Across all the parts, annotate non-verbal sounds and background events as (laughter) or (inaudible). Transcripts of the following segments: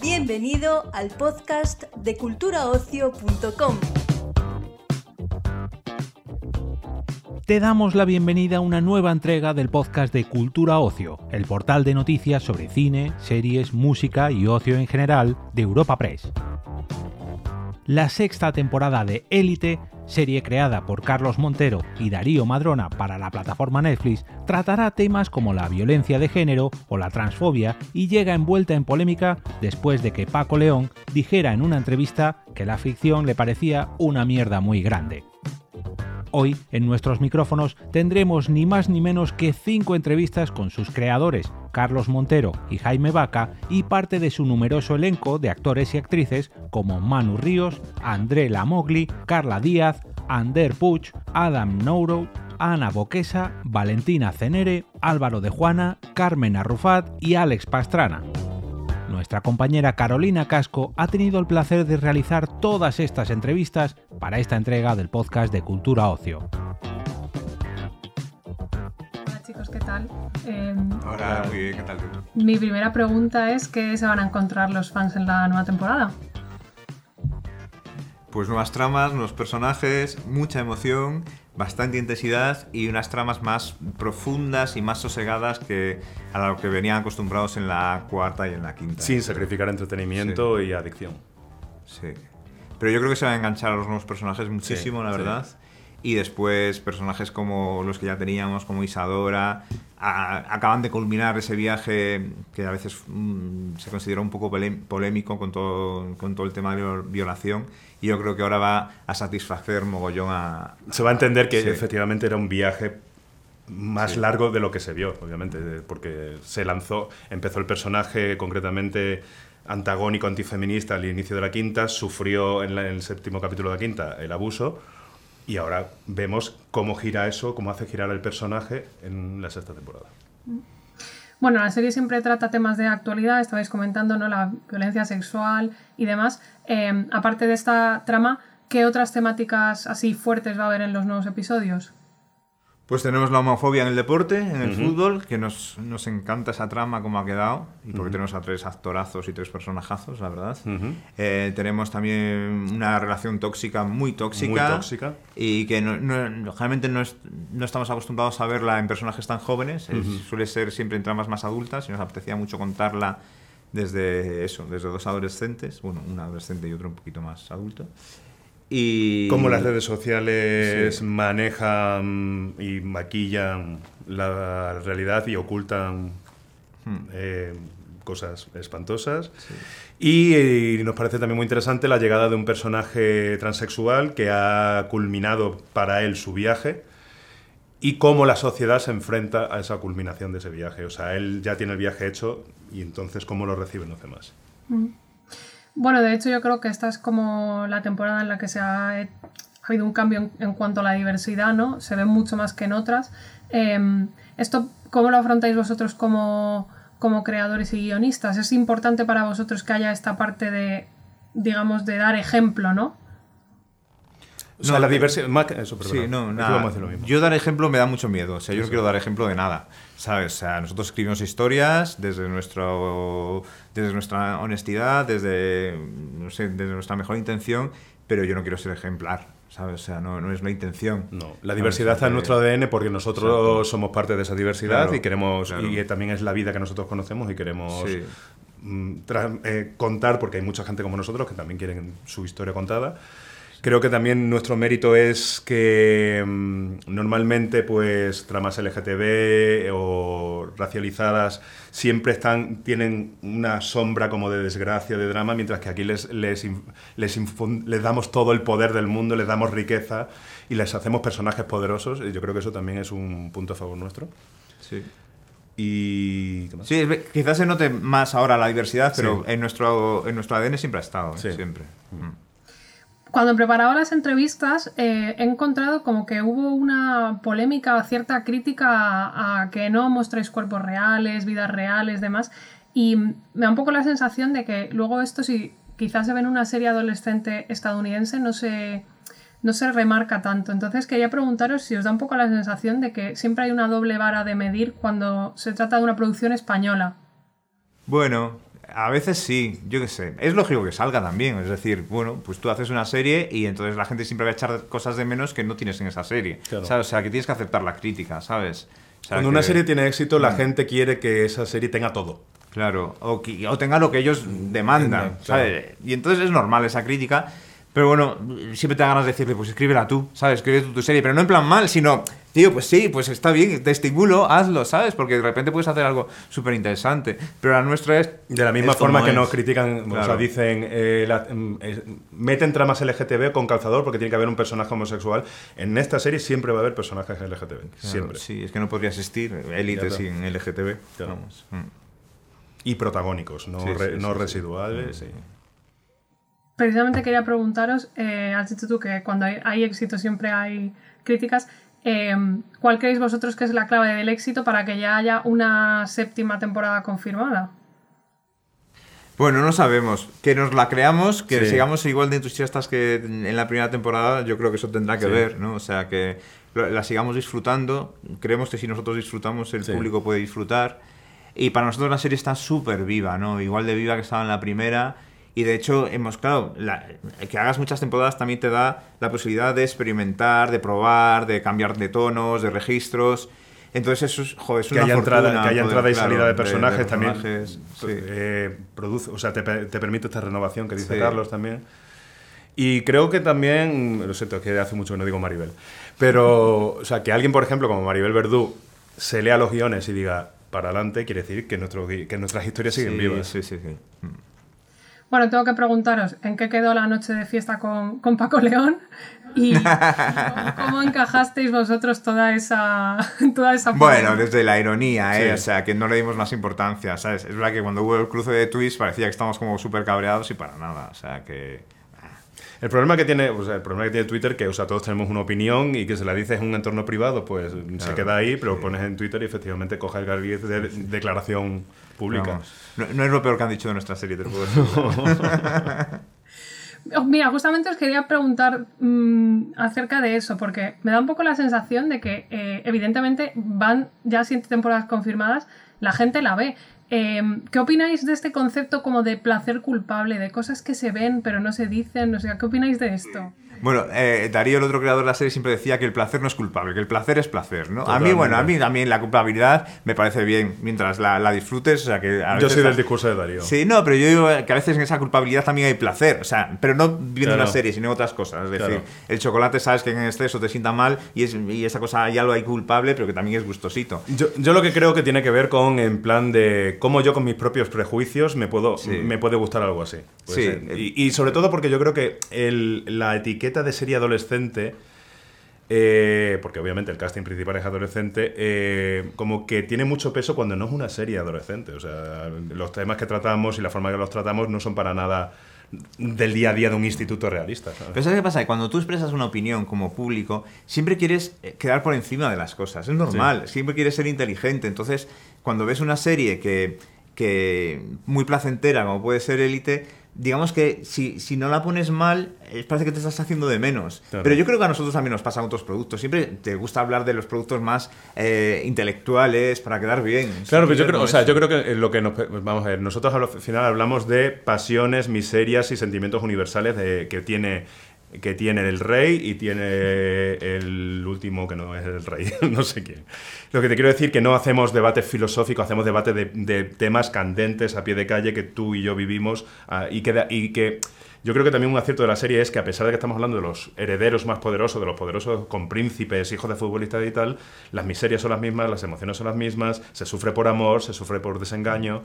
Bienvenido al podcast de culturaocio.com. Te damos la bienvenida a una nueva entrega del podcast de Cultura Ocio, el portal de noticias sobre cine, series, música y ocio en general de Europa Press. La sexta temporada de Élite, serie creada por Carlos Montero y Darío Madrona para la plataforma Netflix, tratará temas como la violencia de género o la transfobia y llega envuelta en polémica después de que Paco León dijera en una entrevista que la ficción le parecía una mierda muy grande. Hoy, en nuestros micrófonos, tendremos ni más ni menos que cinco entrevistas con sus creadores, Carlos Montero y Jaime Vaca, y parte de su numeroso elenco de actores y actrices como Manu Ríos, André Lamogli, Carla Díaz, Ander Puch, Adam Nouro, Ana Boquesa, Valentina Cenere, Álvaro de Juana, Carmen Arrufat y Alex Pastrana. Nuestra compañera Carolina Casco ha tenido el placer de realizar todas estas entrevistas para esta entrega del podcast de Cultura Ocio. Hola chicos, ¿qué tal? Eh, Hola, muy bien, ¿qué tal tú? mi primera pregunta es ¿qué se van a encontrar los fans en la nueva temporada? Pues nuevas tramas, nuevos personajes, mucha emoción, bastante intensidad y unas tramas más profundas y más sosegadas que a lo que venían acostumbrados en la cuarta y en la quinta. Sin sacrificar entretenimiento y adicción. Sí. Pero yo creo que se va a enganchar a los nuevos personajes muchísimo, Sí, la sí. Y después personajes como los que ya teníamos, como Isadora, a- acaban de culminar ese viaje que a veces mm, se consideró un poco polémico con todo, con todo el tema de la violación. Y yo creo que ahora va a satisfacer mogollón a... Se va a entender que Sí. efectivamente era un viaje más Sí. largo de lo que se vio, obviamente, porque se lanzó, empezó el personaje concretamente antagónico, antifeminista al inicio de la quinta, sufrió en, la- en el séptimo capítulo de la quinta el abuso y ahora vemos cómo gira eso, cómo hace girar el personaje en la sexta temporada. Bueno, la serie siempre trata temas de actualidad, estabais comentando ¿no? la violencia sexual y demás. Eh, aparte de esta trama, ¿qué otras temáticas así fuertes va a haber en los nuevos episodios? Pues tenemos la homofobia en el deporte, en el fútbol, que nos, nos encanta esa trama como ha quedado, y porque tenemos a tres actorazos y tres personajazos, la verdad. Eh, tenemos también una relación tóxica, muy tóxica. Muy tóxica. Y que no, no- no- generalmente no, es- no estamos acostumbrados a verla en personajes tan jóvenes, es- suele ser siempre en tramas más adultas, y nos apetecía mucho contarla desde eso, desde dos adolescentes, bueno, un adolescente y otro un poquito más adulto. Y Cómo las redes sociales Sí. manejan y maquillan la realidad y ocultan Hmm. eh, cosas espantosas. Y, eh, nos parece también muy interesante la llegada de un personaje transexual que ha culminado para él su viaje y cómo la sociedad se enfrenta a esa culminación de ese viaje. O sea, él ya tiene el viaje hecho y entonces cómo lo reciben los demás. Bueno, de hecho yo creo que esta es como la temporada en la que se ha, ha habido un cambio en, cuanto a la diversidad, ¿no? Se ve mucho más que en otras. Eh, ¿Esto cómo lo afrontáis vosotros como, como creadores y guionistas? ¿Es importante para vosotros que haya esta parte de, digamos, de dar ejemplo, ¿no? O sea, No, la eh, diversidad... más que- Eso, perdona. Sí, no, nada. vamos a decir lo mismo. Yo dar ejemplo me da mucho miedo. O sea, yo no quiero dar ejemplo de nada. ¿Sabes? O sea, nosotros escribimos historias desde, nuestro, desde nuestra honestidad, desde, no sé, desde nuestra mejor intención, pero yo no quiero ser ejemplar. ¿Sabes? O sea, no, no es la intención. No, la ¿Sabes? diversidad está en nuestro ADN porque nosotros Exacto. somos parte de esa diversidad Claro, y queremos claro. y también es la vida que nosotros conocemos y queremos Sí. mm, tra- eh, contar porque hay mucha gente como nosotros que también quieren su historia contada. Creo que también nuestro mérito es que mm, normalmente pues tramas LGTB o racializadas siempre están tienen una sombra como de desgracia, de drama, mientras que aquí les les, les, les damos todo el poder del mundo, les damos riqueza y les hacemos personajes poderosos. Y yo creo que eso también es un punto a favor nuestro. Sí. Y. Sí, quizás se note más ahora la diversidad, pero Sí. en, nuestro, en nuestro ADN siempre ha estado, ¿eh? Sí. siempre. Mm. Cuando preparaba las entrevistas eh, he encontrado como que hubo una polémica, cierta crítica a, que no mostréis cuerpos reales, vidas reales, demás. Y me da un poco la sensación de que luego esto, si quizás se ve en una serie adolescente estadounidense, no se, no se remarca tanto. Entonces quería preguntaros si os da un poco la sensación de que siempre hay una doble vara de medir cuando se trata de una producción española. Bueno, a veces sí, yo qué sé. Es lógico que salga también. Es decir, bueno, pues tú haces una serie y entonces la gente siempre va a echar cosas de menos que no tienes en esa serie. Claro. ¿sabes? O sea, que tienes que aceptar la crítica, ¿sabes? O sea, Cuando una serie tiene éxito, la Mm. gente quiere que esa serie tenga todo. Claro, o, que- o tenga lo que ellos demandan, Claro. ¿sabes? Y entonces es normal esa crítica, pero bueno, siempre te da ganas de decirle, pues escríbela tú, ¿sabes? Escribe tú tu serie, pero no en plan mal, sino, tío, pues sí, pues está bien, te estimulo, hazlo, ¿sabes? Porque de repente puedes hacer algo súper interesante, pero la nuestra es... De la misma forma que es. nos critican, o sea, Claro. dicen, eh, la- mm, eh, meten tramas LGTB con calzador porque tiene que haber un personaje homosexual. En esta serie siempre va a haber personajes LGTB. Claro, Siempre. Sí, es que no podría existir élite Claro. sin LGTB. Claro. Vamos. Mm. Y protagónicos, no, Sí, re- sí, no sí, sí. residuales. sí. Precisamente quería preguntaros, eh, has dicho tú que cuando hay, hay éxito siempre hay críticas. Eh, ¿Cuál creéis vosotros que es la clave del éxito para que ya haya una séptima temporada confirmada? Bueno, no sabemos. Que nos la creamos, que Sí. sigamos igual de entusiastas que en la primera temporada, yo creo que eso tendrá que Sí. ver, ¿no? O sea, que la sigamos disfrutando. Creemos que si nosotros disfrutamos, el Sí. público puede disfrutar. Y para nosotros la serie está súper viva, ¿no? Igual de viva que estaba en la primera. Y de hecho, hemos, claro, la- que hagas muchas temporadas también te da la posibilidad de experimentar, de probar, de cambiar de tonos, de registros. Entonces, eso es, es Que una haya, entrada, fortuna que haya poder, entrada y claro, salida de personajes también. personajes, sí. eh, produce, o sea, te, te permite esta renovación que dice Sí. Carlos también. Y creo que también, lo siento, es que hace mucho que no digo Maribel, pero, o sea, que alguien, por ejemplo, como Maribel Verdú, se lea los guiones y diga para adelante, quiere decir que, nuestro, que nuestras historias siguen Sí, vivas. Sí, sí, sí. Bueno, tengo que preguntaros, ¿en qué quedó la noche de fiesta con, con Paco León? ¿Y cómo, (laughs) cómo encajasteis vosotros toda esa, toda esa Bueno, desde la ironía, ¿eh? Sí. O sea, que no le dimos más importancia, ¿sabes? Es verdad que cuando hubo el cruce de tweets parecía que estábamos como súper cabreados y para nada. O sea, que... El problema que tiene, o sea, el problema que tiene Twitter que, o sea, todos tenemos una opinión y que se la dices en un entorno privado, pues se queda ahí, pero sí. pones en Twitter y efectivamente coge el carguiz de declaración pública. no, no es lo peor que han dicho de nuestra serie, te lo puedo decir. (laughs) Oh, Mira, justamente os quería preguntar mm, acerca de eso, porque me da un poco la sensación de que, eh, evidentemente, van ya siete temporadas confirmadas, la gente la ve. Eh, ¿Qué opináis de este concepto como de placer culpable, de cosas que se ven pero no se dicen? O sea, ¿qué opináis de esto? Bueno, eh, Darío, el otro creador de la serie, siempre decía que el placer no es culpable, que el placer es placer, ¿no? A mí, bueno, a mí también la culpabilidad me parece bien mientras la, la disfrutes, o sea, que a Yo soy del discurso de Darío. Sí, no, pero yo digo que a veces en esa culpabilidad también hay placer, o sea, pero no viendo Claro. una serie, sino otras cosas. Es decir, Claro. el chocolate sabes que en exceso te sienta mal y, es, y esa cosa ya lo hay culpable, pero que también es gustosito. Yo, yo lo que creo que tiene que ver con en plan de cómo yo con mis propios prejuicios me puedo Sí. me puede gustar algo así. Sí. ser. Y, y sobre todo porque yo creo que el- la etiqueta de serie adolescente, eh, porque obviamente el casting principal es adolescente, eh, como que tiene mucho peso cuando no es una serie adolescente. O sea, los temas que tratamos y la forma que los tratamos no son para nada del día a día de un instituto realista. ¿sabes? Pero ¿sabes qué pasa? Que cuando tú expresas una opinión como público, siempre quieres eh, quedar por encima de las cosas. Es normal, siempre quieres ser inteligente. Entonces, cuando ves una serie que, que muy placentera, como puede ser Élite, digamos que si, si no la pones mal, parece que te estás haciendo de menos. Claro. Pero yo creo que a nosotros también nos pasa con otros productos. Siempre te gusta hablar de los productos más eh, intelectuales para quedar bien. Claro, pero yo creo, o sea, yo creo que lo que nos, vamos a ver, nosotros al final hablamos de pasiones, miserias y sentimientos universales de, que tiene que tiene el rey y tiene el último que no es el rey, (laughs) no sé quién. Lo que te quiero decir que no hacemos debates filosóficos, hacemos debates de, de temas candentes a pie de calle que tú y yo vivimos ah, y, que, y que yo creo que también un acierto de la serie es que a pesar de que estamos hablando de los herederos más poderosos, de los poderosos con príncipes, hijos de futbolistas y tal, las miserias son las mismas, las emociones son las mismas, se sufre por amor, se sufre por desengaño.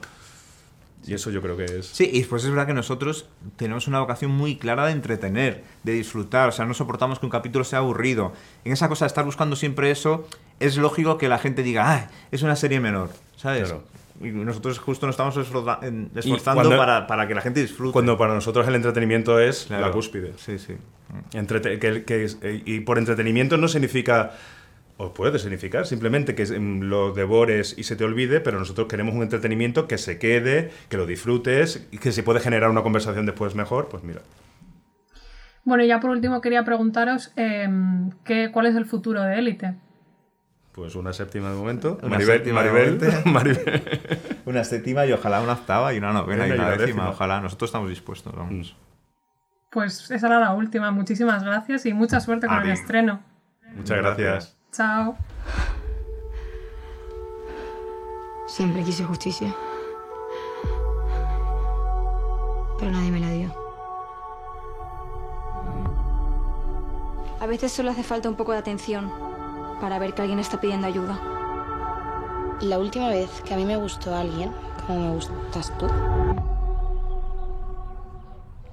Y eso yo creo que es... Sí, y después es verdad que nosotros tenemos una vocación muy clara de entretener, de disfrutar, o sea, no soportamos que un capítulo sea aburrido. En esa cosa de estar buscando siempre eso, es lógico que la gente diga, ah, es una serie menor, ¿sabes? Claro. Y nosotros justo nos estamos esforzando cuando- para, para que la gente disfrute. Cuando para nosotros el entretenimiento es Claro. la cúspide. Sí, sí. Entrete- que- eh, y por entretenimiento no significa, o puede significar, simplemente que mm, lo devores y se te olvide, pero nosotros queremos un entretenimiento que se quede, que lo disfrutes y que si puede generar una conversación después mejor, pues mira. Bueno, y ya por último quería preguntaros em, ¿qué, cuál es el futuro de Élite. Pues una séptima de momento. Una Maribel, séptima de Maribel, momento. (laughs) Maribel. Una séptima y ojalá una octava y una novena y Una y una una décima. décima. Ojalá. Nosotros estamos dispuestos. Vamos. Pues esa era la última. Muchísimas gracias y mucha suerte con A el ti. estreno. Muchas gracias. Chao. Siempre quise justicia. Pero nadie me la dio. A veces solo hace falta un poco de atención para ver que alguien está pidiendo ayuda. La última vez que a mí me gustó alguien, como me gustas tú,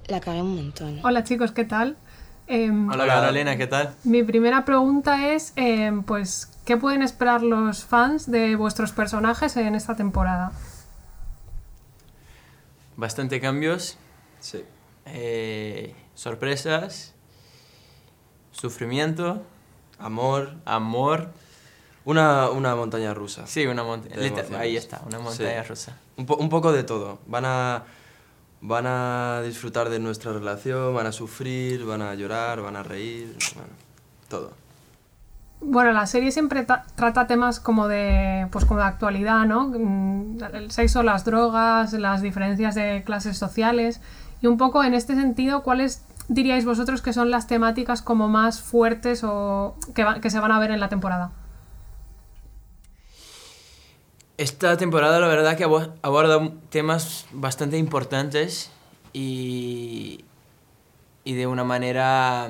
la cagué un montón. Hola chicos, ¿qué tal? Em, Hola Carolina, ¿qué tal? Mi primera pregunta es, em, pues, ¿qué pueden esperar los fans de vuestros personajes en esta temporada? Bastante cambios, Sí. eh, sorpresas, sufrimiento, Amor. amor. Una, una montaña rusa. Sí, una montaña. Ahí está, una montaña Sí. rusa. Un, po- un poco de todo. Van a, van a disfrutar de nuestra relación, van a sufrir, van a llorar, van a reír, todo. Bueno, la serie siempre ta- trata temas como de, pues como de actualidad, ¿no? Mm, El sexo, las drogas, las diferencias de clases sociales. Y un poco en este sentido, ¿cuáles diríais vosotros que son las temáticas como más fuertes o que se van a ver en la temporada? Esta temporada la verdad que abo- aborda temas bastante importantes y, y de una manera,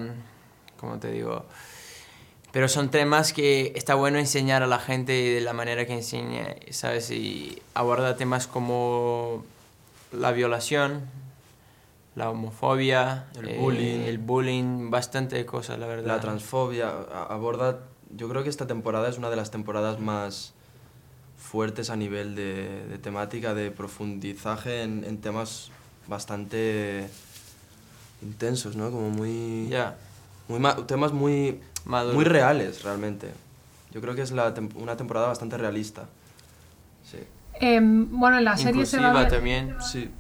¿cómo te digo? Pero son temas que está bueno enseñar a la gente de la manera que enseña, ¿sabes? Y aborda temas como la violación, la homofobia, El eh, bullying. el bullying, bastante cosas, la verdad. La transfobia aborda... Yo creo que esta temporada es una de las temporadas más fuertes a nivel de, de temática, de profundizaje en, en temas bastante intensos, ¿no? Como muy... Ya, muy ma- temas muy, Maduro. muy reales, realmente. Yo creo que es la tem- una temporada bastante realista. Sí. Em, bueno, en la serie se va inclusiva ver- también. Sí.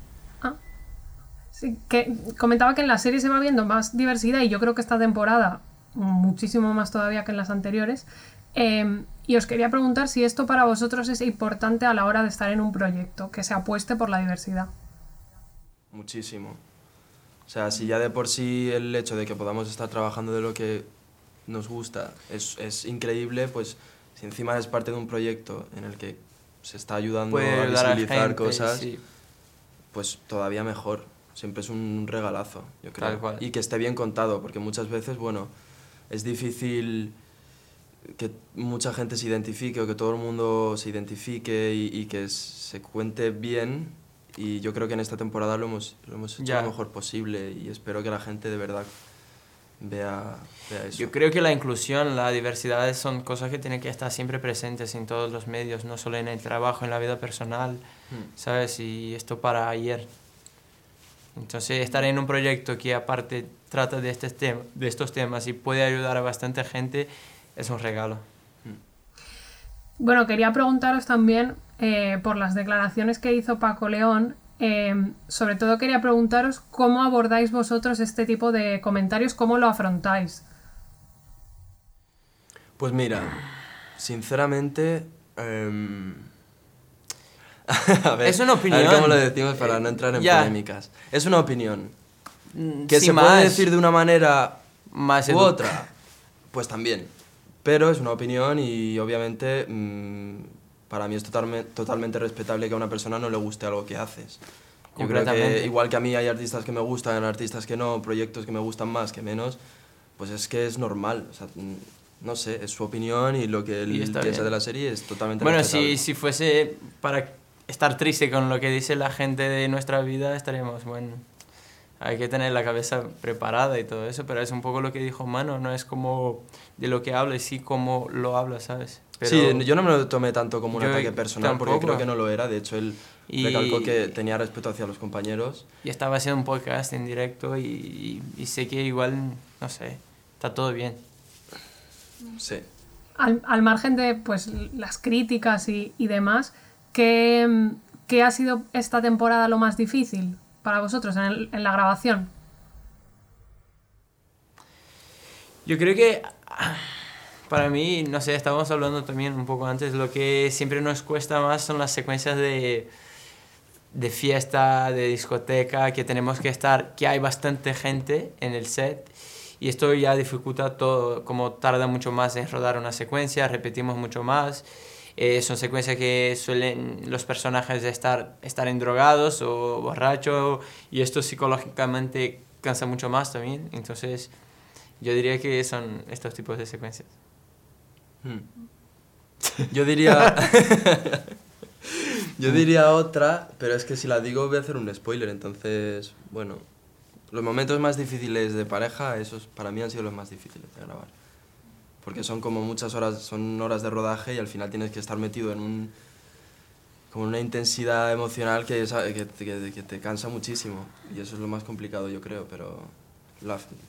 Sí, que comentaba que en la serie se va viendo más diversidad y yo creo que esta temporada muchísimo más todavía que en las anteriores. Eh, y os quería preguntar si esto para vosotros es importante a la hora de estar en un proyecto, que se apueste por la diversidad. Muchísimo. O sea, si ya de por sí el hecho de que podamos estar trabajando de lo que nos gusta es, es increíble, pues si encima es parte de un proyecto en el que se está ayudando Puede a visibilizar gente, cosas, sí. pues todavía mejor. Siempre es un regalazo, yo creo. Tal cual. Y que esté bien contado, porque muchas veces, bueno, es difícil que mucha gente se identifique o que todo el mundo se identifique y, y que se cuente bien. Y yo creo que en esta temporada lo hemos, lo hemos hecho Ya. lo mejor posible y espero que la gente de verdad vea, vea eso. Yo creo que la inclusión, la diversidad son cosas que tienen que estar siempre presentes en todos los medios, no solo en el trabajo, en la vida personal, Mm. ¿sabes? Y esto para ayer. Entonces, estar en un proyecto que aparte trata de, este tema, de estos temas y puede ayudar a bastante gente es un regalo. Bueno, quería preguntaros también eh, por las declaraciones que hizo Paco León. eh, sobre todo quería preguntaros cómo abordáis vosotros este tipo de comentarios, cómo lo afrontáis. Pues mira, sinceramente... em, (laughs) a ver, Es una A ver opinión. cómo lo decimos para no entrar en Ya. polémicas. Es una opinión. Que Mm, Sin se más, puede decir de una manera más u otra, pues también. Pero es una opinión y obviamente mm, para mí es totalme- totalmente respetable que a una persona no le guste algo que haces. Yo creo que igual que a mí hay artistas que me gustan, artistas que no, proyectos que me gustan más que menos, pues es que es normal. O sea, mm, no sé, es su opinión y lo que él piensa bien. de la serie es totalmente Bueno, respetable. si, si fuese para estar triste con lo que dice la gente de nuestra vida, estaríamos, bueno, hay que tener la cabeza preparada y todo eso, pero es un poco lo que dijo Mano, no es como de lo que habla, sí como lo habla, ¿sabes? Pero- Sí, yo no me lo tomé tanto como un ataque personal porque tampoco. creo que no lo era. De hecho, él Y- recalcó que tenía respeto hacia los compañeros. Y estaba haciendo un podcast en directo y, y- y sé que igual, no sé, está todo bien. Sí. Al, al margen de pues, las críticas y, y demás, ¿qué, qué ha sido esta temporada lo más difícil para vosotros en, el- en la grabación? Yo creo que para mí, no sé, estábamos hablando también un poco antes, lo que siempre nos cuesta más son las secuencias de, de fiesta, de discoteca, que tenemos que estar, que hay bastante gente en el set y esto ya dificulta todo, como tarda mucho más en rodar una secuencia, repetimos mucho más. Eh, son secuencias que suelen los personajes estar, estar endrogados o borrachos y esto psicológicamente cansa mucho más también. Entonces, yo diría que son estos tipos de secuencias. Hmm. (laughs) Yo diría. (laughs) Yo diría otra, pero es que si la digo voy a hacer un spoiler, entonces, bueno, los momentos más difíciles de pareja, esos para mí han sido los más difíciles de grabar. Porque son como muchas horas, son horas de rodaje y al final tienes que estar metido en un como una intensidad emocional que, que, que, te cansa muchísimo. Y eso es lo más complicado, yo creo, pero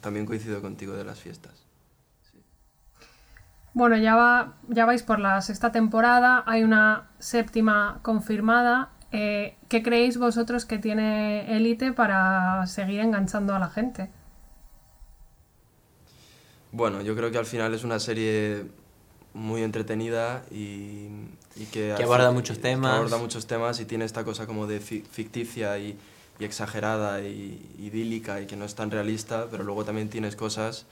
también coincido contigo de las fiestas. Bueno, ya, va, ya vais por la sexta temporada, hay una séptima confirmada eh, ¿Qué creéis vosotros que tiene Élite para seguir enganchando a la gente? Bueno, yo creo que al final es una serie muy entretenida y, que, aborda muchos temas. aborda muchos temas y tiene esta cosa como de ficticia y, exagerada y idílica y que no es tan realista, pero luego también tienes cosas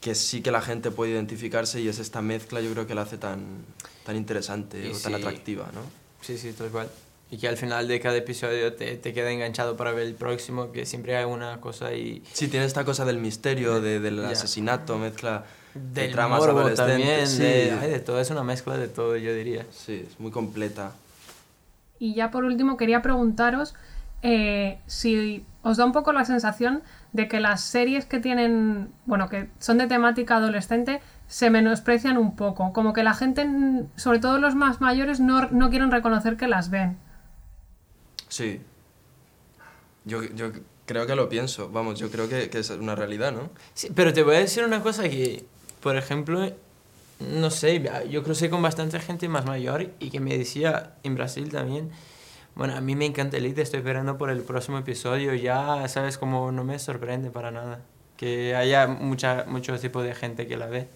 que sí que la gente puede identificarse y es esta mezcla yo creo que la hace tan, tan interesante o tan atractiva, ¿no? Sí, sí, tal cual y que al final de cada episodio te, te, queda enganchado para ver el próximo, que siempre hay una cosa y... Sí, tiene esta cosa del misterio, de, del asesinato, mezcla de tramas también, sí. de, de todo, es una mezcla de todo, yo diría. Sí, es muy completa. Y ya por último quería preguntaros eh, si os da un poco la sensación de que las series que tienen, bueno, que son de temática adolescente, se menosprecian un poco, como que la gente, sobre todo los más mayores, no, no quieren reconocer que las ven. Sí. Yo, yo creo que lo pienso, vamos, yo creo que, que, es una realidad, ¿no? Sí, pero te voy a decir una cosa que, por ejemplo, no sé, yo crucé con bastante gente más mayor y que me decía en Brasil también, bueno, a mí me encanta Elite, estoy esperando por el próximo episodio, ya, ¿sabes? Como no me sorprende para nada que haya mucha, mucho tipo de gente que la ve.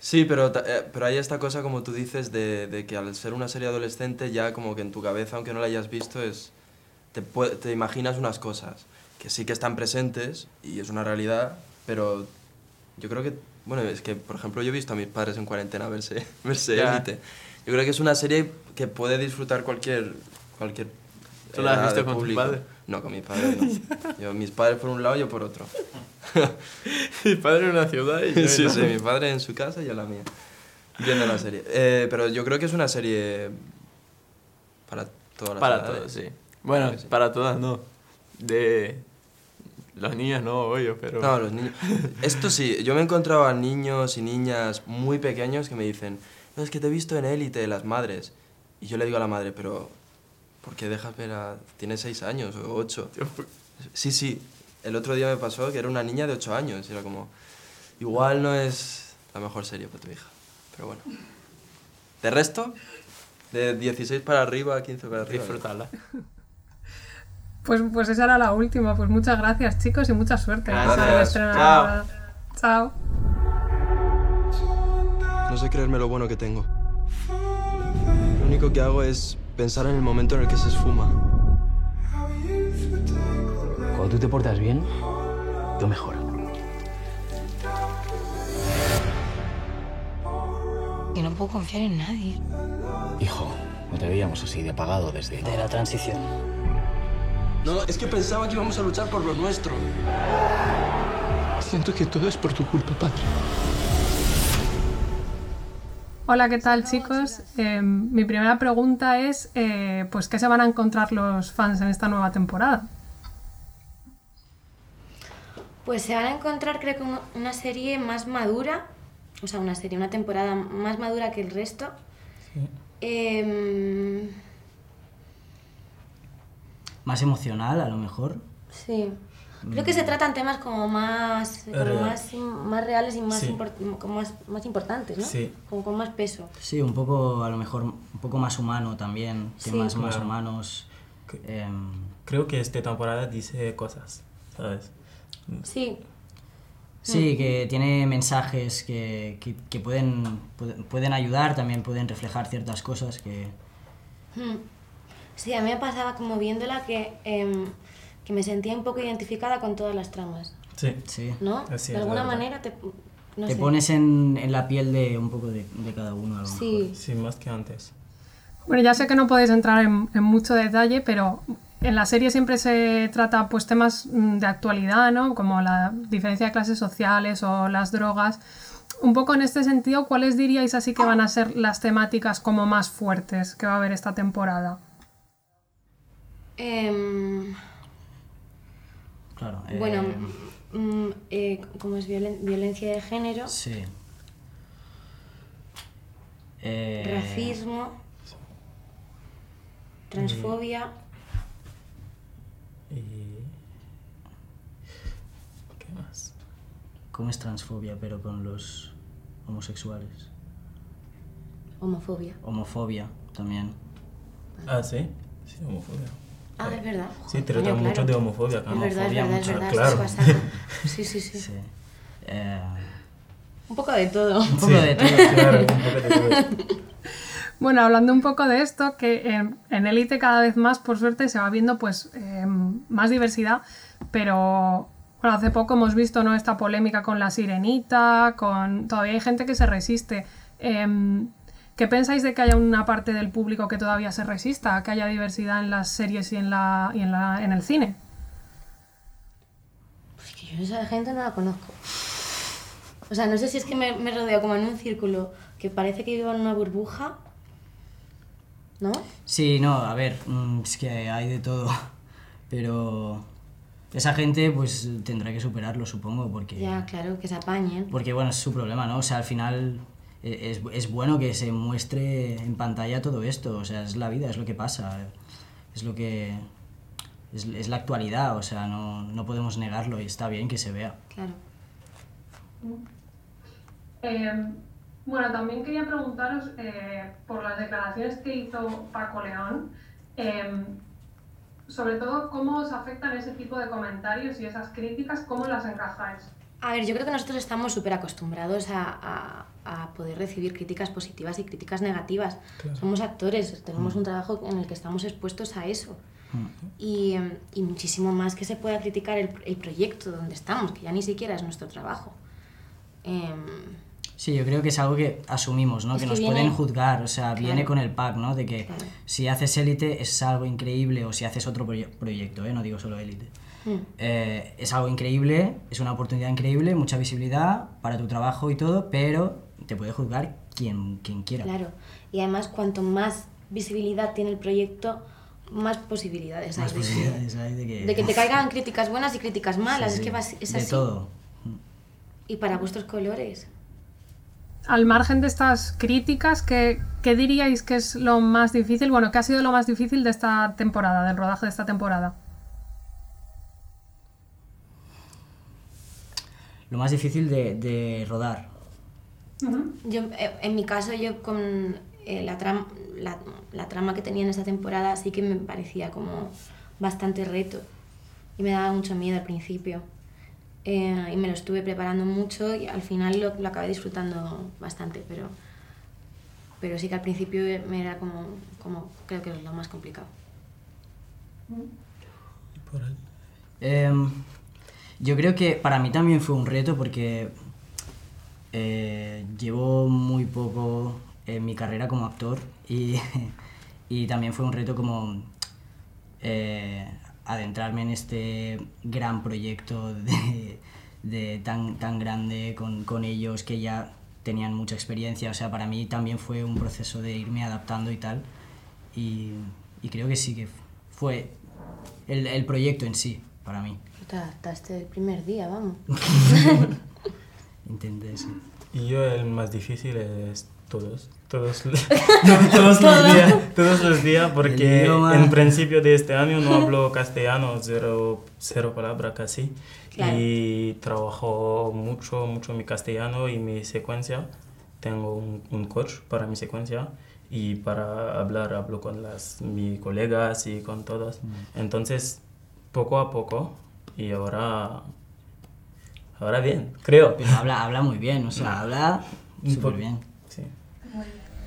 Sí, pero, eh, pero hay esta cosa, como tú dices, de, de, que al ser una serie adolescente ya como que en tu cabeza, aunque no la hayas visto, es te, te imaginas unas cosas que sí que están presentes y es una realidad, pero yo creo que, bueno, es que, por ejemplo, yo he visto a mis padres en cuarentena verse, (laughs) verse Élite. Yo creo que es una serie que puede disfrutar cualquier... cualquier ¿Tú la has visto con tu padre? No, con mi padre no. (laughs) Yo, mis padres por un lado, yo por otro. (laughs) mi padre en una ciudad y yo Sí, sí, mi padre en su casa y yo la mía. (laughs) Viendo la serie. Eh, pero yo creo que es una serie para todas las Para todos, sí. Bueno, para todas no. De los niños no, obvio, pero... No, los niños... Esto sí, yo me he encontrado a niños y niñas muy pequeños que me dicen, no, es que te he visto en Élite, las madres. Y yo le digo a la madre, pero ¿por qué dejas ver a...? Tiene seis años o ocho. (laughs) Sí, sí, el otro día me pasó que era una niña de 8 años. Y era como, igual no es la mejor serie para tu hija. Pero bueno. De resto, de 16 para arriba, 15 para arriba. Disfrutarla. (laughs) Pues, pues esa era la última. Pues muchas gracias, chicos, y mucha suerte. Gracias. Chao. Chao. No sé creerme lo bueno que tengo. Lo único que hago es pensar en el momento en el que se esfuma. Cuando tú te portas bien, yo mejoro. Y no puedo confiar en nadie. Hijo, no te veíamos así de apagado desde... De la transición. No, es que pensaba que íbamos a luchar por lo nuestro. Siento que todo es por tu culpa, padre. Hola, ¿qué tal chicos? Eh, mi primera pregunta es, eh, pues, ¿qué se van a encontrar los fans en esta nueva temporada? Pues se van a encontrar, creo que una serie más madura, o sea, una serie, una temporada más madura que el resto. Em, más emocional, a lo mejor. Sí. Creo que se tratan temas como más, más, más, reales y más, como más, más, importantes, ¿no? Sí. Como con más peso. Sí, un poco, a lo mejor, un poco más humano también, temas más humanos. Em, creo que esta temporada dice cosas, ¿sabes? Sí. Sí, que tiene mensajes que, que, que pueden, pueden- ayudar, también pueden reflejar ciertas cosas que... Hmm. Sí, a mí me pasaba como viéndola que, em, que me sentía un poco identificada con todas las tramas, Sí. Sí. ¿no? Así de alguna manera te... No Te sé. pones en, en la piel de un poco de, de cada uno. A lo Sí. mejor. Sí, más que antes. Bueno, ya sé que no podéis entrar en, en mucho detalle, pero en la serie siempre se trata pues temas mm, de actualidad, ¿no? Como la diferencia de clases sociales o las drogas. Un poco en este sentido, ¿cuáles diríais así que van a ser las temáticas como más fuertes que va a haber esta temporada? Em, Claro. bueno, eh, mm, eh, como es violen- violencia de género, Sí. Eh, racismo, transfobia, Y... ¿Qué más? ¿Cómo es transfobia, pero con los homosexuales? homofobia. Homofobia también. Ah, sí. Sí, homofobia. Ah, es verdad. Sí, Coño, trata mucho claro. de homofobia. Es verdad, es Homofobia verdad, es mucho, verdad. claro. es. (laughs) Sí, sí, sí. Sí. Eh, Un poco de todo. un poco Sí, de todo. Claro, un poco de todo. (laughs) Bueno, hablando un poco de esto, que en, en Élite cada vez más, por suerte, se va viendo pues eh, más diversidad, pero bueno, hace poco hemos visto ¿no? esta polémica con la sirenita, con todavía hay gente que se resiste. ¿Qué pensáis de que haya una parte del público que todavía se resista, a que haya diversidad en las series y en, la, y en, la, en el cine? Pues que yo esa gente no la conozco. O sea, no sé si es que me, me rodeo como en un círculo que parece que vivo en una burbuja. ¿No? Sí, no, a ver, mm, es que hay de todo. (laughs) Pero esa gente pues tendrá que superarlo, supongo, porque... Ya, claro, que se apañen. Porque bueno, es su problema, ¿no? O sea, al final es, es bueno que se muestre en pantalla todo esto, o sea, es la vida, es lo que pasa, es lo que... Es, es la actualidad, o sea, no, no podemos negarlo y está bien que se vea. Claro. Em, bueno, también quería preguntaros eh, por las declaraciones que hizo Paco León, em, sobre todo cómo os afectan ese tipo de comentarios y esas críticas, cómo las encajáis. A ver, yo creo que nosotros estamos súper acostumbrados a, a- a poder recibir críticas positivas y críticas negativas. Somos actores, tenemos un trabajo en el que estamos expuestos a eso. Y, em, y muchísimo más que se pueda criticar el, el proyecto donde estamos, que ya ni siquiera es nuestro trabajo. Em, Sí, yo creo que es algo que asumimos, ¿no? Es que que nos viene- pueden juzgar, o sea, viene Claro. con el pack, ¿no? De que Claro. si haces élite es algo increíble o si haces otro proye- proyecto, ¿eh? No digo solo élite. mm, Eh, es algo increíble, es una oportunidad increíble, mucha visibilidad para tu trabajo y todo, pero te puede juzgar quien, quien quiera. claro. Y además, cuanto más visibilidad tiene el proyecto, más posibilidades hay Más de que- posibilidades hay de que... de que te caigan críticas buenas y críticas malas. Sí, es que vas- es de así. todo. Y para gustos colores. Al margen de estas críticas, ¿qué, qué diríais que es lo más difícil? Bueno, ¿qué ha sido lo más difícil de esta temporada, del rodaje de esta temporada? Lo más difícil de, de rodar. Yo, eh, en mi caso, yo con eh, la, tram- la, la trama que tenía en esta temporada sí que me parecía como bastante reto. Y me daba mucho miedo al principio. Eh, y me lo estuve preparando mucho y al final lo, lo acabé disfrutando bastante, pero, pero sí que al principio me era como, como creo que es lo más complicado. Em, yo creo que para mí también fue un reto porque eh, llevo muy poco en mi carrera como actor y, (laughs) y también fue un reto como eh, adentrarme en este gran proyecto de, (laughs) de tan, tan grande con, con ellos que ya tenían mucha experiencia. O sea, para mí también fue un proceso de irme adaptando y tal. Y, y creo que sí que fue el, el proyecto en sí, para mí. Te adaptaste el primer día, vamos. (laughs) Y yo el más difícil es todos. Todos, (laughs) todos, los días, todos los días, porque en principio de este año no hablo (laughs) castellano, cero, cero palabra casi. Claro. Y trabajo mucho, mucho mi castellano y mi secuencia. Tengo un, un coach para mi secuencia y para hablar hablo con las, mis colegas y con todos. Entonces, poco a poco, y ahora ahora bien, creo. Pero habla, habla muy bien, o sea, habla súper bien. Sí.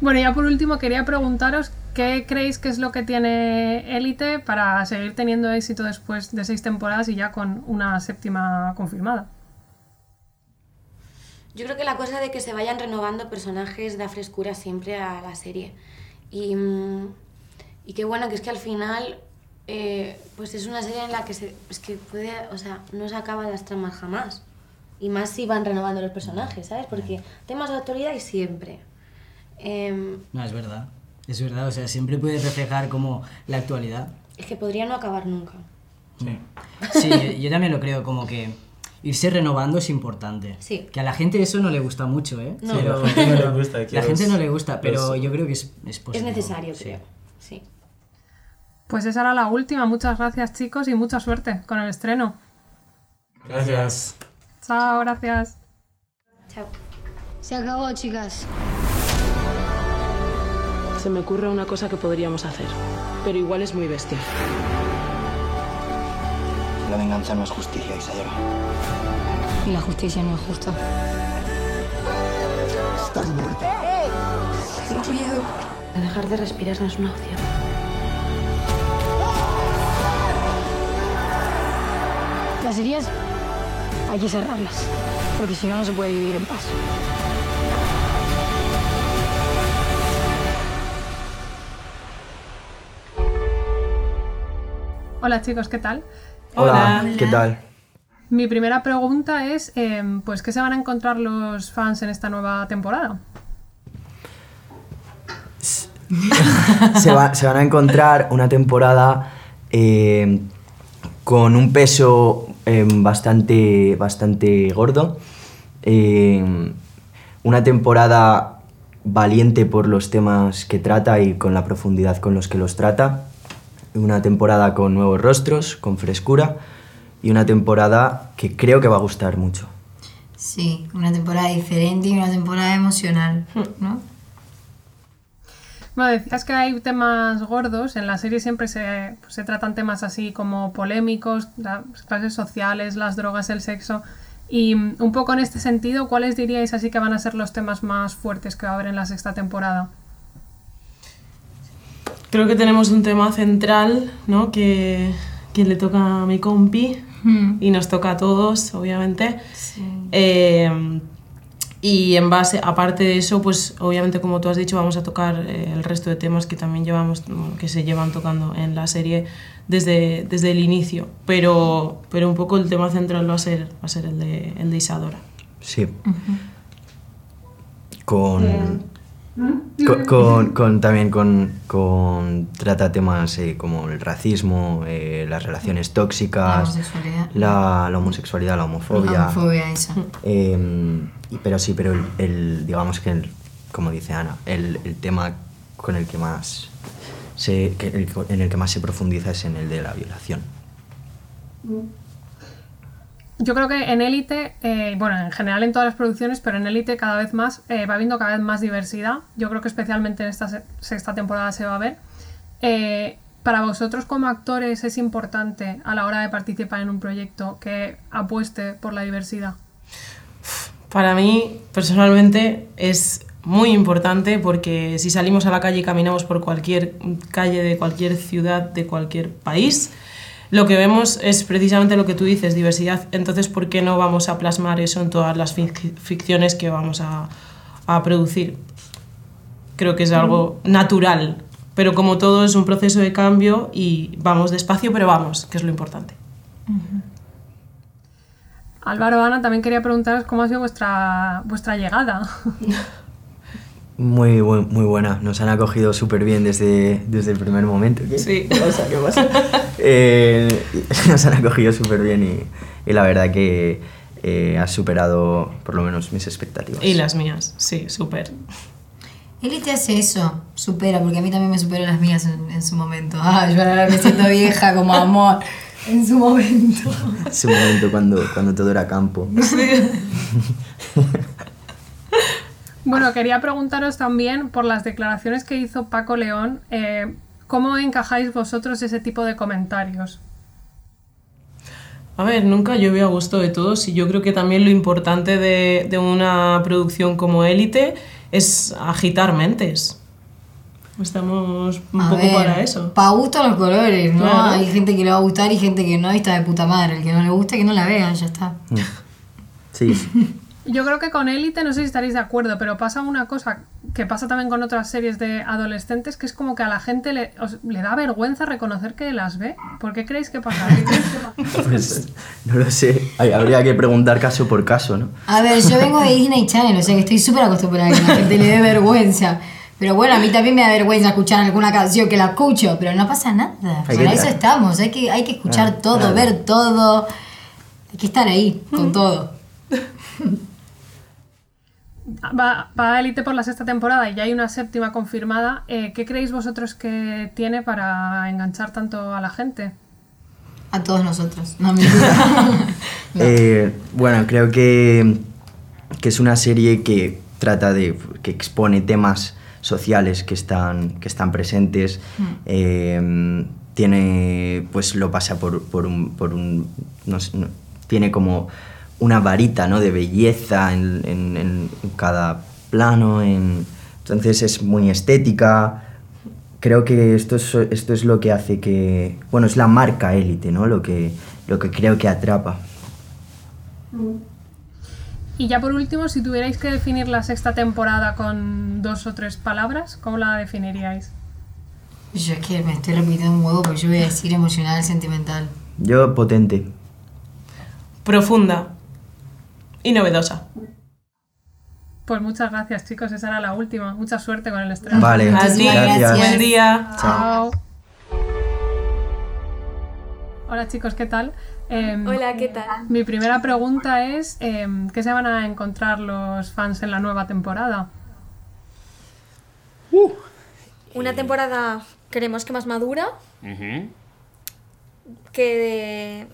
Bueno, ya por último quería preguntaros qué creéis que es lo que tiene Élite para seguir teniendo éxito después de seis temporadas y ya con una séptima confirmada. Yo creo que la cosa de que se vayan renovando personajes da frescura siempre a la serie. Y, mm, y qué bueno que es que al final eh, pues es una serie en la que se, es que puede, o sea, no se acaban las tramas jamás. Y más si van renovando los personajes, ¿sabes? Porque temas de actualidad y siempre. Em, No, es verdad. Es verdad, o sea, siempre puedes reflejar como la actualidad. es que podría no acabar nunca. Sí. Sí, yo, yo también lo creo, como que irse renovando es importante. Sí. Que a la gente eso no le gusta mucho, ¿eh? No. Pero- Sí, (laughs) a la gente no le gusta, La gente no le gusta, pero es- yo creo que es, es Es necesario, Sí. creo. Sí. Pues esa era la última. Muchas gracias chicos y mucha suerte con el estreno. Gracias. Chao, gracias. Chao. Se acabó, chicas. Se me ocurre una cosa que podríamos hacer, pero igual es muy bestia. La venganza no es justicia, Isadora. Y la justicia no es justa. Estás muerta. Tengo miedo. Dejar de respirar no es una opción. Las heridas hay que cerrarlas, porque si no, no se puede vivir en paz. Hola chicos, ¿qué tal? Hola, ¿qué tal? Mi primera pregunta es, em, pues, ¿qué se van a encontrar los fans en esta nueva temporada? (laughs) Se, va- se van a encontrar una temporada eh, con un peso bastante, bastante gordo. Eh, una temporada valiente por los temas que trata y con la profundidad con los que los trata. Una temporada con nuevos rostros, con frescura. Y una temporada que creo que va a gustar mucho. Sí, una temporada diferente y una temporada emocional, ¿no? Bueno, decías que hay temas gordos, en la serie siempre se, se tratan temas así como polémicos, las clases sociales, las drogas, el sexo. Y mm, un poco en este sentido, ¿cuáles diríais así que van a ser los temas más fuertes que va a haber en la sexta temporada? Creo que tenemos un tema central, ¿no? Que, que le toca a mi compi Hmm. y nos toca a todos, obviamente. Eh, y en base, aparte de eso, pues obviamente como tú has dicho, vamos a tocar eh, el resto de temas que también llevamos, mm, que se llevan tocando en la serie desde, desde el inicio. Pero, pero un poco el tema central va a ser, va a ser el, de, el de Isadora. Sí. Con, con, con- con- también con, con trata temas eh, como el racismo, eh, las relaciones La tóxicas, homosexualidad. la, la homosexualidad, la homofobia. La homofobia, esa. Eh, y- pero sí, pero el, el- digamos que, el- como dice Ana, el, el tema con el que más se, que el- en el que más se profundiza es en el de la violación. Yo creo que en Élite, eh, bueno, en general en todas las producciones, pero en Élite cada vez más, eh, va habiendo cada vez más diversidad. Yo creo que especialmente en esta se- sexta temporada se va a ver. Eh, para vosotros como actores es importante a la hora de participar en un proyecto que apueste por la diversidad. Para mí, personalmente, es muy importante porque si salimos a la calle y caminamos por cualquier calle de cualquier ciudad, de cualquier país, lo que vemos es precisamente lo que tú dices, diversidad. Entonces, ¿por qué no vamos a plasmar eso en todas las fic- ficciones que vamos a, a producir? Creo que es algo natural, pero como todo es un proceso de cambio y vamos despacio, pero vamos, que es lo importante. Álvaro, Ana, también quería preguntaros cómo ha sido vuestra, vuestra llegada. (laughs) Muy, bu- muy buena, nos han acogido súper bien desde, desde el primer momento. ¿Qué? Sí. ¿Qué pasa? ¿Qué pasa? (laughs) Eh, (laughs) nos han acogido súper bien y, y la verdad que eh, ha superado por lo menos mis expectativas. Y las mías, sí, súper. Élite hace eso, supera, porque a mí también me superó las mías en, en su momento. Ah, yo ahora me siento (laughs) vieja como amor. En su momento. Ese momento cuando, cuando todo era campo. Bueno, quería preguntaros también por las declaraciones que hizo Paco León, eh, ¿cómo encajáis vosotros ese tipo de comentarios? A ver, nunca llueve a gusto de todos y yo creo que también lo importante de, de una producción como Élite es agitar mentes. Estamos un A poco ver, para eso. Pa' gusto los colores, ¿no? Claro. Hay gente que le va a gustar y gente que no, y está de puta madre. El que no le gusta, que no la vea, ya está. Sí. (laughs) Yo creo que con Élite, no sé si estaréis de acuerdo, pero pasa una cosa que pasa también con otras series de adolescentes, que es como que a la gente le, os- le da vergüenza reconocer que las ve. ¿Por qué creéis que pasa? ¿Qué creéis que pasa? Pues, no lo sé. Hay- Habría que preguntar caso por caso, ¿no? A ver, yo vengo de Disney Channel, o sea que estoy súper acostumbrada a que la gente le dé vergüenza. Pero bueno, a mí también me da vergüenza escuchar alguna canción que la escucho, pero no pasa nada. Hay Para que- eso estamos, hay que, hay que escuchar Ah, todo, claro. ver todo. Hay que estar ahí con todo. (laughs) Va, va a Élite por la sexta temporada y ya hay una séptima confirmada. Eh, ¿Qué creéis vosotros que tiene para enganchar tanto a la gente? A todos nosotros. No, mentira. (laughs) Eh, bueno, creo que, que es una serie que trata de. que expone temas sociales que están, que están presentes. Eh, tiene. pues lo pasa por, por un. por un no sé, no- tiene como una varita ¿no? de belleza en, en- en cada plano. En, entonces es muy estética. Creo que esto es, esto es lo que hace que. Bueno, es la marca élite, ¿no? Lo que, lo que creo que atrapa. Y ya por último, si tuvierais que definir la sexta temporada con dos o tres palabras, ¿cómo la definiríais? Yo es que me estoy repitiendo un huevo, pero yo voy a decir emocional, sentimental. Yo potente. Profunda y novedosa. Pues muchas gracias, chicos. Esa era la última. Mucha suerte con el estreno. Vale, A ti, gracias. buen día. Chao. Hola chicos, ¿qué tal? Em, Hola, ¿qué tal? Mi primera pregunta es, em, ¿qué se van a encontrar los fans en la nueva temporada? Una temporada creemos que más madura, que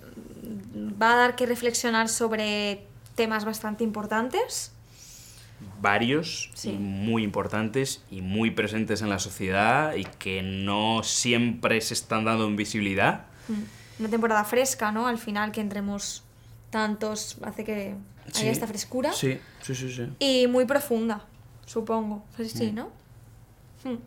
va a dar que reflexionar sobre temas bastante importantes. Varios, Sí. y muy importantes y muy presentes en la sociedad y que no siempre se están dando en visibilidad. Mm. Una temporada fresca, ¿no? Al final que entremos tantos hace que haya Sí. esta frescura. Sí, sí, sí, sí. Y muy profunda, supongo. Pues sí, Mm. ¿no? Mm.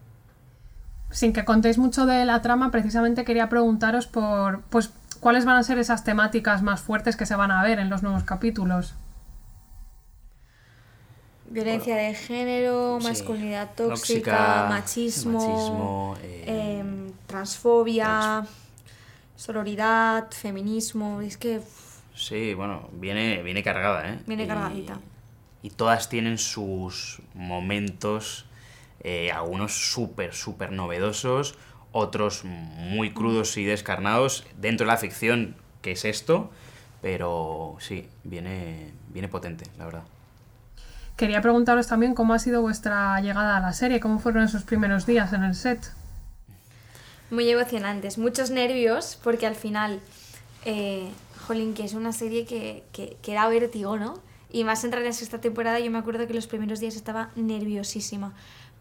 Sin que contéis mucho de la trama, precisamente quería preguntaros por, pues, cuáles van a ser esas temáticas más fuertes que se van a ver en los nuevos capítulos. Violencia de género, Sí. masculinidad tóxica, Tóxica, machismo, machismo, eh, em, transfobia, sororidad, feminismo. Es que Sí, bueno, viene, viene cargada, ¿eh? viene Y- cargadita. Y todas tienen sus momentos, eh, algunos súper, súper novedosos, otros muy crudos y descarnados dentro de la ficción, que es esto, pero sí, viene, viene potente, la verdad. Quería preguntaros también cómo ha sido vuestra llegada a la serie, cómo fueron esos primeros días en el set. Muy emocionantes, muchos nervios, porque al final, eh, jolín, que es una serie que, que, que da vértigo, ¿no? Y más entrar en esta temporada, yo me acuerdo que los primeros días estaba nerviosísima,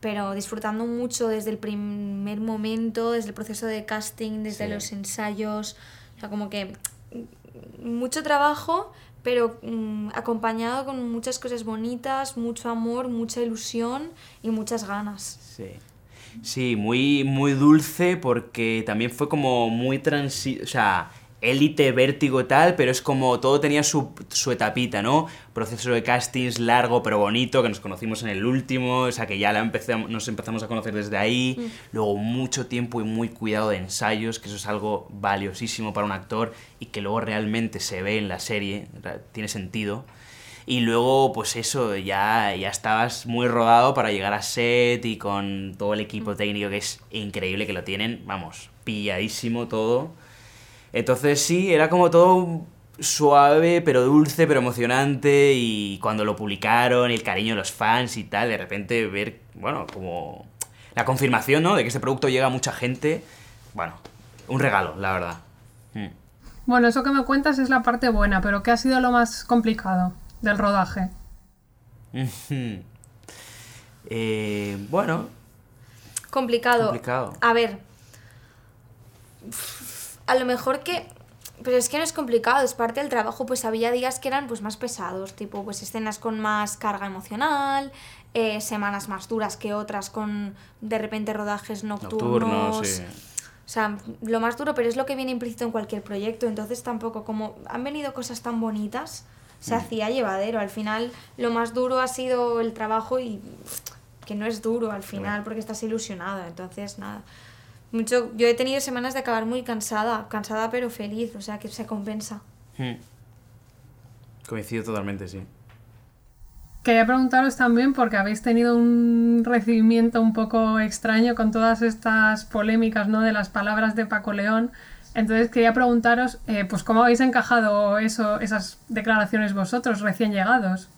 pero disfrutando mucho desde el primer momento, desde el proceso de casting, desde Sí. los ensayos, o sea, como que mucho trabajo, pero mm, acompañado con muchas cosas bonitas, mucho amor, mucha ilusión y muchas ganas. Sí. Sí, muy, muy dulce porque también fue como muy transi... O sea, élite, vértigo y tal, pero es como todo tenía su, su etapita, ¿no? Proceso de castings largo pero bonito, que nos conocimos en el último, o sea, que ya la empezamos, nos empezamos a conocer desde ahí. Mm. Luego mucho tiempo y muy cuidado de ensayos, que eso es algo valiosísimo para un actor y que luego realmente se ve en la serie, tiene sentido. Y luego, pues eso, ya, ya estabas muy rodado para llegar a set y con todo el equipo técnico que es increíble que lo tienen, vamos, pilladísimo todo. Entonces sí, era como todo suave, pero dulce, pero emocionante y cuando lo publicaron, el cariño de los fans y tal, de repente ver, bueno, como la confirmación, ¿no? De que este producto llega a mucha gente, bueno, un regalo, la verdad. Mm. Bueno, eso que me cuentas es la parte buena, pero ¿qué ha sido lo más complicado del rodaje? (laughs) Eh, bueno, Complicado. Complicado. A ver, a lo mejor que Pero es que no es complicado, es parte del trabajo, pues había días que eran pues más pesados, tipo pues escenas con más carga emocional, eh, semanas más duras que otras con de repente rodajes nocturnos. Sí. O sea, lo más duro, pero es lo que viene implícito en cualquier proyecto, entonces tampoco como han venido cosas tan bonitas, se Mm. hacía llevadero. Al final lo más duro ha sido el trabajo y que no es duro al final porque estás ilusionada, entonces nada. Mucho, yo he tenido semanas de acabar muy cansada, cansada pero feliz, o sea que se compensa. Hmm. Coincido totalmente, sí. Quería preguntaros también, porque habéis tenido un recibimiento un poco extraño con todas estas polémicas ¿no? de las palabras de Paco León. Entonces quería preguntaros, eh, pues cómo habéis encajado eso, esas declaraciones vosotros, recién llegados.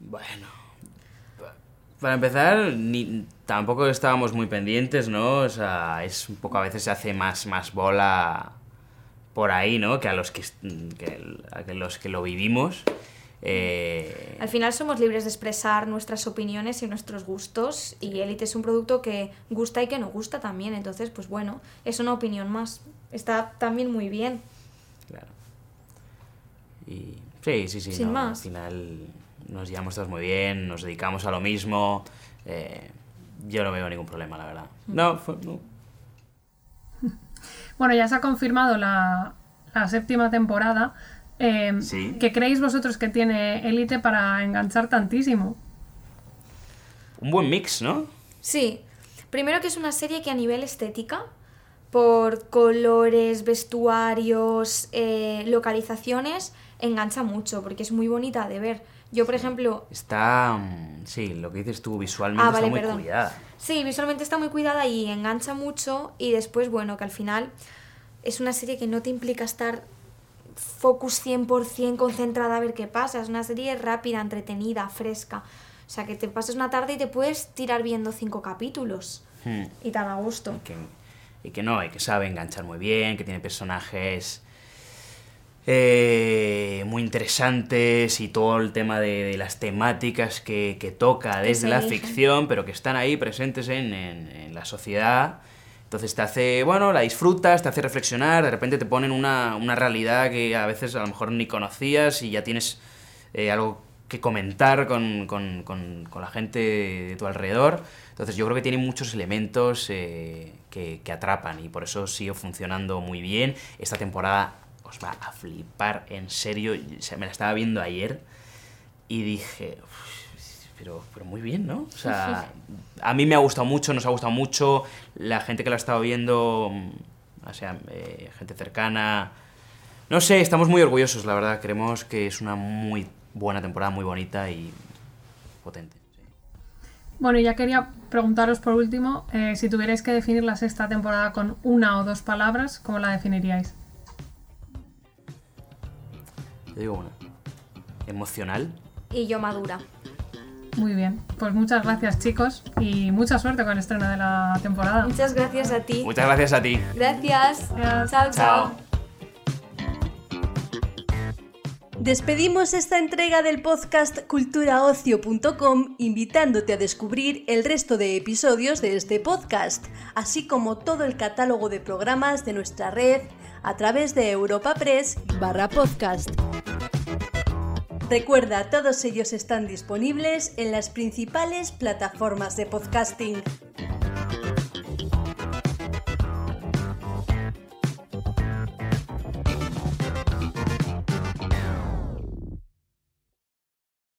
Bueno, para empezar, ni, tampoco estábamos muy pendientes, ¿no? O sea, es un poco a veces se hace más, más bola por ahí, ¿no? Que a los que, que a los que lo vivimos. Eh, Al final somos libres de expresar nuestras opiniones y nuestros gustos y Elite es un producto que gusta y que no gusta también, entonces pues bueno, es una opinión más. Está también muy bien. y, sí, sí, sí. Sin no, más. Al final nos llevamos todos muy bien, nos dedicamos a lo mismo. eh, yo no veo ningún problema, la verdad. No, fue- no. (laughs) Bueno, ya se ha confirmado la, la séptima temporada. Eh, Sí. ¿Qué creéis vosotros que tiene Elite para enganchar tantísimo? Un buen mix, ¿no? Sí, primero que es una serie que a nivel estética, por colores, vestuarios, eh, localizaciones, engancha mucho porque es muy bonita de ver. Yo, por ejemplo, Está. mm, Sí, lo que dices tú, visualmente Ah, está vale, muy perdón. cuidada. Sí, visualmente está muy cuidada y engancha mucho y después, bueno, que al final es una serie que no te implica estar focus 100% concentrada a ver qué pasa. Es una serie rápida, entretenida, fresca. O sea, que te pasas una tarde y te puedes tirar viendo cinco capítulos Hmm. y tan a gusto. que, y que no, y que sabe enganchar muy bien, que tiene personajes eh, muy interesantes y todo el tema de, de las temáticas que, que toca desde la eligen. ficción, pero que están ahí presentes en, en- en la sociedad. Entonces te hace, bueno, la disfrutas, te hace reflexionar, de repente te ponen una, una realidad que a veces a lo mejor ni conocías y ya tienes eh, algo que comentar con, con- con- con la gente de tu alrededor. Entonces yo creo que tiene muchos elementos eh, que, que atrapan y por eso sigue funcionando muy bien. Esta temporada os va a flipar, en serio. O sea, me la estaba viendo ayer y dije, "Uf, pero, pero muy bien, ¿no? O sea, a mí me ha gustado mucho, nos ha gustado mucho. La gente que la ha estado viendo, mm, o sea, eh, gente cercana. No sé, estamos muy orgullosos, la verdad. Creemos que es una muy buena temporada, muy bonita y potente. Bueno, y ya quería preguntaros por último, eh, si tuvierais que definir la sexta temporada con una o dos palabras, ¿cómo la definiríais? Te digo una. Emocional. Y yo madura. Muy bien, pues muchas gracias chicos y mucha suerte con el estreno de la temporada. Muchas gracias a ti. Muchas gracias a ti. Gracias. Chao, chao. Despedimos esta entrega del podcast culturaocio.com invitándote a descubrir el resto de episodios de este podcast, así como todo el catálogo de programas de nuestra red a través de Europa Press barra podcast. Recuerda, todos ellos están disponibles en las principales plataformas de podcasting.